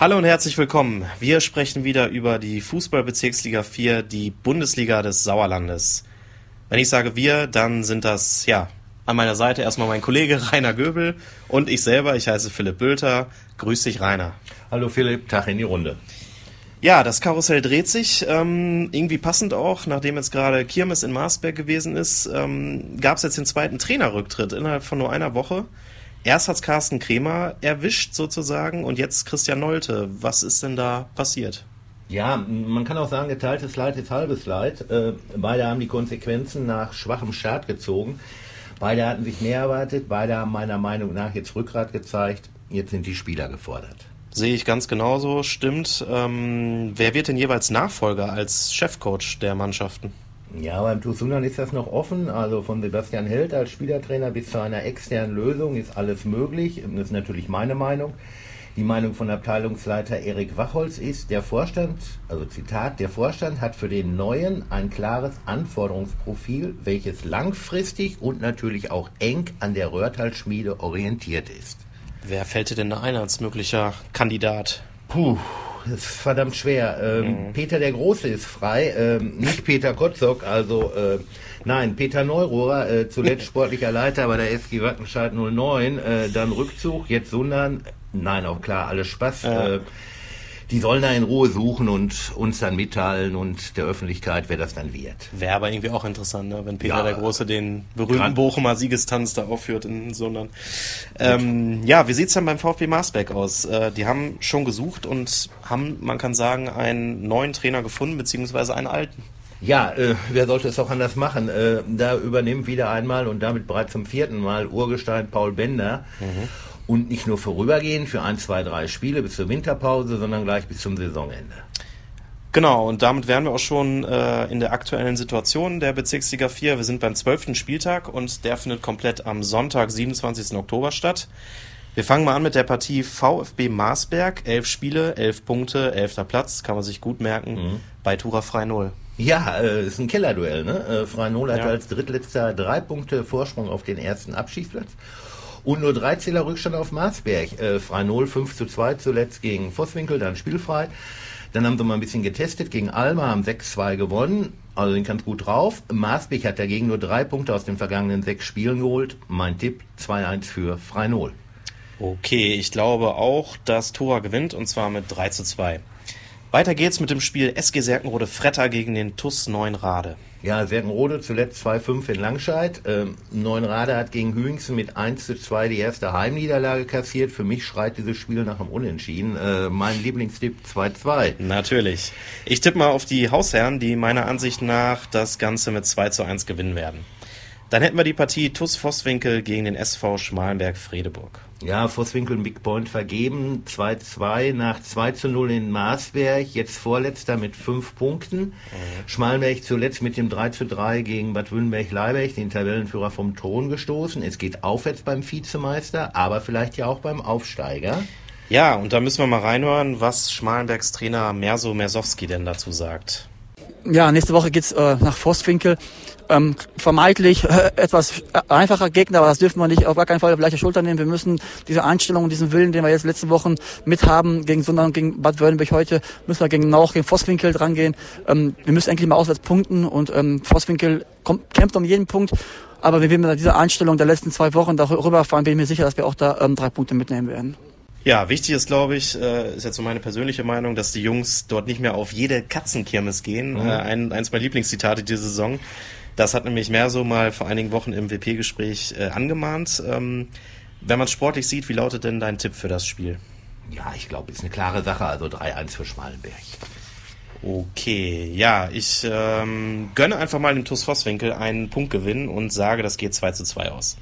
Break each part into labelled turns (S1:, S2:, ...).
S1: Hallo und herzlich willkommen. Wir sprechen wieder über die Fußballbezirksliga 4, die Bundesliga des Sauerlandes. Wenn ich sage wir, dann sind das, ja, an meiner Seite erstmal mein Kollege Rainer Göbel und ich selber, ich heiße Philipp Bülter. Grüß dich, Rainer.
S2: Hallo Philipp, Tag in die Runde.
S1: Ja, das Karussell dreht sich. Ähm, irgendwie passend auch, nachdem jetzt gerade Kirmes in Marsberg gewesen ist, ähm, gab es jetzt den zweiten Trainerrücktritt innerhalb von nur einer Woche. Erst hat's Carsten Kremer erwischt sozusagen und jetzt Christian Nolte. Was ist denn da passiert?
S2: Ja, man kann auch sagen, geteiltes Leid ist halbes Leid. Äh, beide haben die Konsequenzen nach schwachem Start gezogen. Beide hatten sich mehr erwartet. Beide haben meiner Meinung nach jetzt Rückgrat gezeigt. Jetzt sind die Spieler gefordert.
S1: Sehe ich ganz genauso, stimmt. Ähm, wer wird denn jeweils Nachfolger als Chefcoach der Mannschaften?
S2: Ja, beim Tusunan ist das noch offen. Also von Sebastian Held als Spielertrainer bis zu einer externen Lösung ist alles möglich. Das ist natürlich meine Meinung. Die Meinung von Abteilungsleiter Erik Wachholz ist, der Vorstand, also Zitat, der Vorstand hat für den neuen ein klares Anforderungsprofil, welches langfristig und natürlich auch eng an der Röhrtal-Schmiede orientiert ist.
S1: Wer fällt dir denn da ein als möglicher Kandidat?
S2: Puh, ist verdammt schwer. Ähm, mhm. Peter der Große ist frei, ähm, nicht Peter Kotzok, also äh, nein, Peter Neurohrer, äh, zuletzt sportlicher Leiter bei der SG Wattenscheid 09, äh, dann Rückzug, jetzt Sundern, nein, auch klar, alles Spaß. Ja. Äh, die sollen da in Ruhe suchen und uns dann mitteilen und der Öffentlichkeit, wer das dann wird.
S1: Wäre aber irgendwie auch interessant, ne? wenn Peter ja, der Große den berühmten Bochumer Siegestanz da aufführt in Sondern. Ähm, ja, wie sieht's dann beim VfB Marsbeck aus? Äh, die haben schon gesucht und haben, man kann sagen, einen neuen Trainer gefunden, beziehungsweise einen alten.
S2: Ja, äh, wer sollte es auch anders machen? Äh, da übernimmt wieder einmal und damit bereits zum vierten Mal Urgestein Paul Bender. Mhm. Und nicht nur vorübergehend für ein, zwei, drei Spiele bis zur Winterpause, sondern gleich bis zum Saisonende.
S1: Genau, und damit wären wir auch schon äh, in der aktuellen Situation der Bezirksliga 4. Wir sind beim zwölften Spieltag und der findet komplett am Sonntag, 27. Oktober statt. Wir fangen mal an mit der Partie VfB Marsberg. Elf Spiele, elf Punkte, elfter Platz, kann man sich gut merken, mhm. bei Tura Frei Null.
S2: Ja, äh, ist ein Kellerduell. Ne? Äh, Frei Null hat ja. als drittletzter drei Punkte Vorsprung auf den ersten Abschießplatz. Und nur drei Zähler Rückstand auf Marsberg. Äh, frei 0, 5 zu 2 zuletzt gegen Vosswinkel, dann spielfrei. Dann haben sie mal ein bisschen getestet gegen Alma, haben 6-2 gewonnen. Also sind ganz gut drauf. Marsberg hat dagegen nur drei Punkte aus den vergangenen sechs Spielen geholt. Mein Tipp 2-1 für Frei 0.
S1: Okay, ich glaube auch, dass Tora gewinnt und zwar mit 3 zu 2. Weiter geht's mit dem Spiel SG Serkenrode Fretter gegen den TUS Neunrade.
S2: Ja, Serkenrode zuletzt 2-5 in Langscheid. Ähm, Neunrade hat gegen Hüingsen mit 1 zu 2 die erste Heimniederlage kassiert. Für mich schreit dieses Spiel nach einem Unentschieden. Äh, mein Lieblingstipp 2-2.
S1: Natürlich. Ich tippe mal auf die Hausherren, die meiner Ansicht nach das Ganze mit 2 zu 1 gewinnen werden. Dann hätten wir die Partie TUS Vosswinkel gegen den SV Schmalenberg-Fredeburg.
S2: Ja, Vosswinkel ein Big Point vergeben. 2-2 nach 2 zu 0 in Marsberg. Jetzt Vorletzter mit 5 Punkten. Mhm. Schmalenberg zuletzt mit dem 3 zu 3 gegen Bad Wünnberg-Leiberg, den Tabellenführer vom Thron gestoßen. Es geht aufwärts beim Vizemeister, aber vielleicht ja auch beim Aufsteiger.
S1: Ja, und da müssen wir mal reinhören, was Schmalenbergs Trainer Merso Mersowski denn dazu sagt.
S3: Ja, nächste Woche geht's äh, nach Vosswinkel ähm, vermeintlich äh, etwas einfacher Gegner, aber das dürfen wir nicht auf gar keinen Fall auf leichte Schulter nehmen. Wir müssen diese Einstellung und diesen Willen, den wir jetzt letzte Wochen mit haben, gegen Sundern, gegen Bad Wörnberg heute, müssen wir gegen Nauch, gegen Vosswinkel drangehen. Ähm, wir müssen endlich mal auswärts punkten und ähm, Vosswinkel kommt, kämpft um jeden Punkt. Aber wenn wir mit dieser Einstellung der letzten zwei Wochen darüber fahren, bin ich mir sicher, dass wir auch da ähm, drei Punkte mitnehmen werden.
S1: Ja, wichtig ist, glaube ich, äh, ist jetzt so meine persönliche Meinung, dass die Jungs dort nicht mehr auf jede Katzenkirmes gehen. Mhm. Äh, ein, eins meiner Lieblingszitate dieser Saison. Das hat nämlich mehr so mal vor einigen Wochen im WP-Gespräch äh, angemahnt. Ähm, wenn man es sportlich sieht, wie lautet denn dein Tipp für das Spiel?
S2: Ja, ich glaube, ist eine klare Sache. Also 3-1 für Schmalenberg.
S1: Okay, ja, ich ähm, gönne einfach mal dem TuS Vosswinkel einen Punktgewinn und sage, das geht 2 zu 2 aus.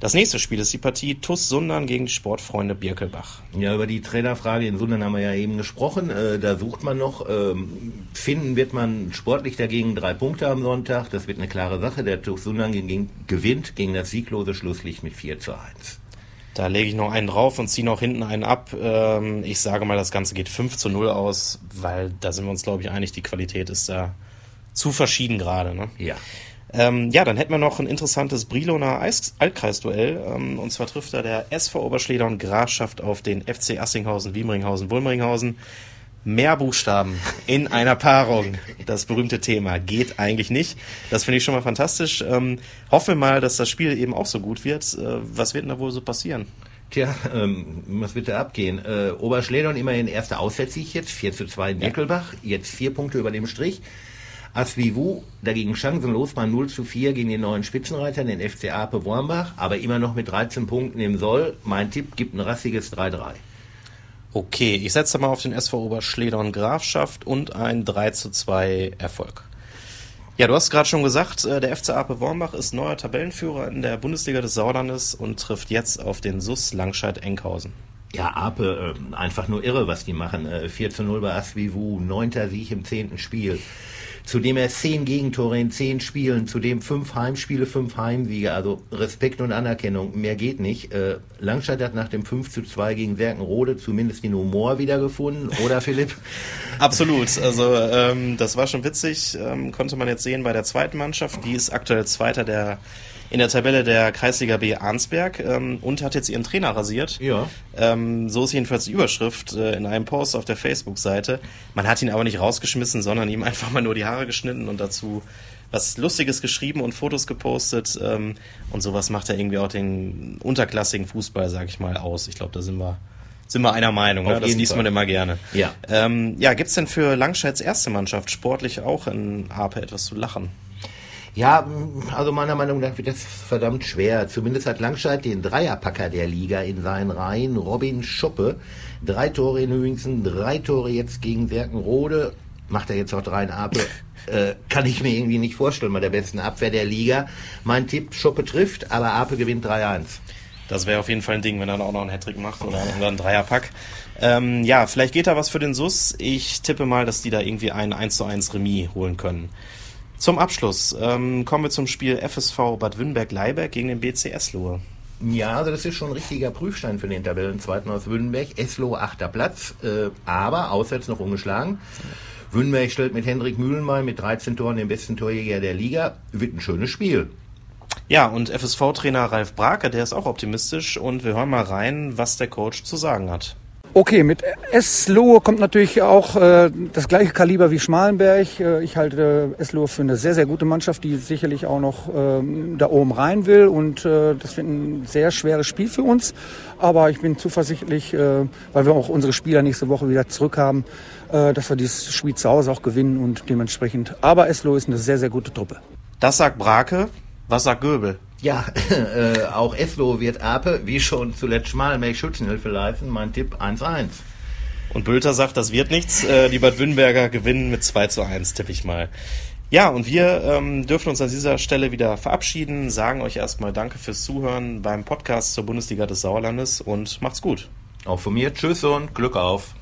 S1: Das nächste Spiel ist die Partie TUS Sundern gegen Sportfreunde Birkelbach.
S2: Ja, über die Trainerfrage in Sundern haben wir ja eben gesprochen. Äh, da sucht man noch. Ähm, finden wird man sportlich dagegen drei Punkte am Sonntag. Das wird eine klare Sache. Der TuS Sundern gegen, gewinnt gegen das sieglose Schlusslicht mit 4 zu 1.
S1: Da lege ich noch einen drauf und ziehe noch hinten einen ab. Ähm, ich sage mal, das Ganze geht 5 zu 0 aus, weil da sind wir uns, glaube ich, einig, die Qualität ist da zu verschieden gerade. Ne?
S2: Ja.
S1: Ähm, ja, dann hätten wir noch ein interessantes Briloner Altkreisduell. Ähm, und zwar trifft da der SV Oberschleder und Grafschaft auf den FC Assinghausen, Wiemringhausen, Wulmringhausen. Mehr Buchstaben in einer Paarung, das berühmte Thema, geht eigentlich nicht. Das finde ich schon mal fantastisch. Ähm, hoffe mal, dass das Spiel eben auch so gut wird. Äh, was wird denn da wohl so passieren?
S2: Tja, ähm, was wird da abgehen? Äh, Oberschledern immerhin erster Auswärtssieg jetzt, 4 zu 2 in Deckelbach, ja. jetzt vier Punkte über dem Strich. Asvivu dagegen chancenlos bei 0 zu 4 gegen den neuen Spitzenreiter, den FC Ape Wormbach, aber immer noch mit 13 Punkten im Soll. Mein Tipp gibt ein rassiges 3-3.
S1: Okay, ich setze mal auf den SV Oberschledern Grafschaft und ein 3 zu 2 Erfolg. Ja, du hast gerade schon gesagt, äh, der FC Ape Wormbach ist neuer Tabellenführer in der Bundesliga des Sauerlandes und trifft jetzt auf den SUS Langscheid-Enkhausen.
S2: Ja, Ape, äh, einfach nur irre, was die machen. Äh, 4 zu 0 bei Asvivu, neunter Sieg im zehnten Spiel zudem er zehn Gegentore in zehn Spielen, zudem fünf Heimspiele, fünf Heimsiege. Also Respekt und Anerkennung, mehr geht nicht. Äh, Langstadt hat nach dem 5 zu 2 gegen Serkenrode zumindest den Humor wiedergefunden, oder Philipp?
S1: Absolut. Also ähm, das war schon witzig, ähm, konnte man jetzt sehen bei der zweiten Mannschaft. Die ist aktuell Zweiter der in der Tabelle der Kreisliga B Arnsberg ähm, und hat jetzt ihren Trainer rasiert.
S2: Ja.
S1: Ähm, so ist jedenfalls die Überschrift äh, in einem Post auf der Facebook-Seite. Man hat ihn aber nicht rausgeschmissen, sondern ihm einfach mal nur die Haare geschnitten und dazu was Lustiges geschrieben und Fotos gepostet. Ähm, und sowas macht er irgendwie auch den unterklassigen Fußball, sag ich mal, aus. Ich glaube, da sind wir sind wir einer Meinung. Ne? Das liest man immer gerne.
S2: Ja.
S1: Ähm, ja, gibt's denn für Langscheids erste Mannschaft sportlich auch in Ape etwas zu lachen?
S2: Ja, also meiner Meinung nach wird das verdammt schwer. Zumindest hat Langscheid den Dreierpacker der Liga in seinen Reihen, Robin Schuppe. Drei Tore in Hüingsen, drei Tore jetzt gegen Serkenrode. Macht er jetzt auch drei in Ape? Äh, kann ich mir irgendwie nicht vorstellen bei der besten Abwehr der Liga. Mein Tipp, Schuppe trifft, aber Ape gewinnt 3-1.
S1: Das wäre auf jeden Fall ein Ding, wenn er dann auch noch einen Hattrick macht oder, oder einen Dreierpack. Ähm, ja, vielleicht geht da was für den SUS. Ich tippe mal, dass die da irgendwie ein 1 zu 1 Remis holen können. Zum Abschluss ähm, kommen wir zum Spiel FSV Bad Wünnberg-Leiberg gegen den BC Eslohe.
S2: Ja, also das ist schon ein richtiger Prüfstein für den Tabellenzweiten aus Wünnberg. Eslohe achter Platz, äh, aber auswärts noch ungeschlagen. Wünnberg stellt mit Hendrik Mühlenmeier mit 13 Toren den besten Torjäger der Liga. Wird ein schönes Spiel.
S1: Ja, und FSV-Trainer Ralf Brake, der ist auch optimistisch und wir hören mal rein, was der Coach zu sagen hat.
S4: Okay, mit Eslohe kommt natürlich auch äh, das gleiche Kaliber wie Schmalenberg. Äh, ich halte äh, Eslohe für eine sehr, sehr gute Mannschaft, die sicherlich auch noch ähm, da oben rein will. Und äh, das wird ein sehr schweres Spiel für uns. Aber ich bin zuversichtlich, äh, weil wir auch unsere Spieler nächste Woche wieder zurück haben, äh, dass wir dieses Spiel zu Hause auch gewinnen und dementsprechend. Aber Eslohe ist eine sehr, sehr gute Truppe.
S1: Das sagt Brake. Was sagt Göbel?
S2: Ja, äh, auch Eslo wird Ape, wie schon zuletzt Schmalenberg Schützenhilfe leisten. Mein Tipp 1-1.
S1: Und Bülter sagt, das wird nichts. Äh, die Bad Wünnberger gewinnen mit 2 zu 1, tippe ich mal. Ja, und wir ähm, dürfen uns an dieser Stelle wieder verabschieden, sagen euch erstmal Danke fürs Zuhören beim Podcast zur Bundesliga des Sauerlandes und macht's gut.
S2: Auch von mir, tschüss und Glück auf.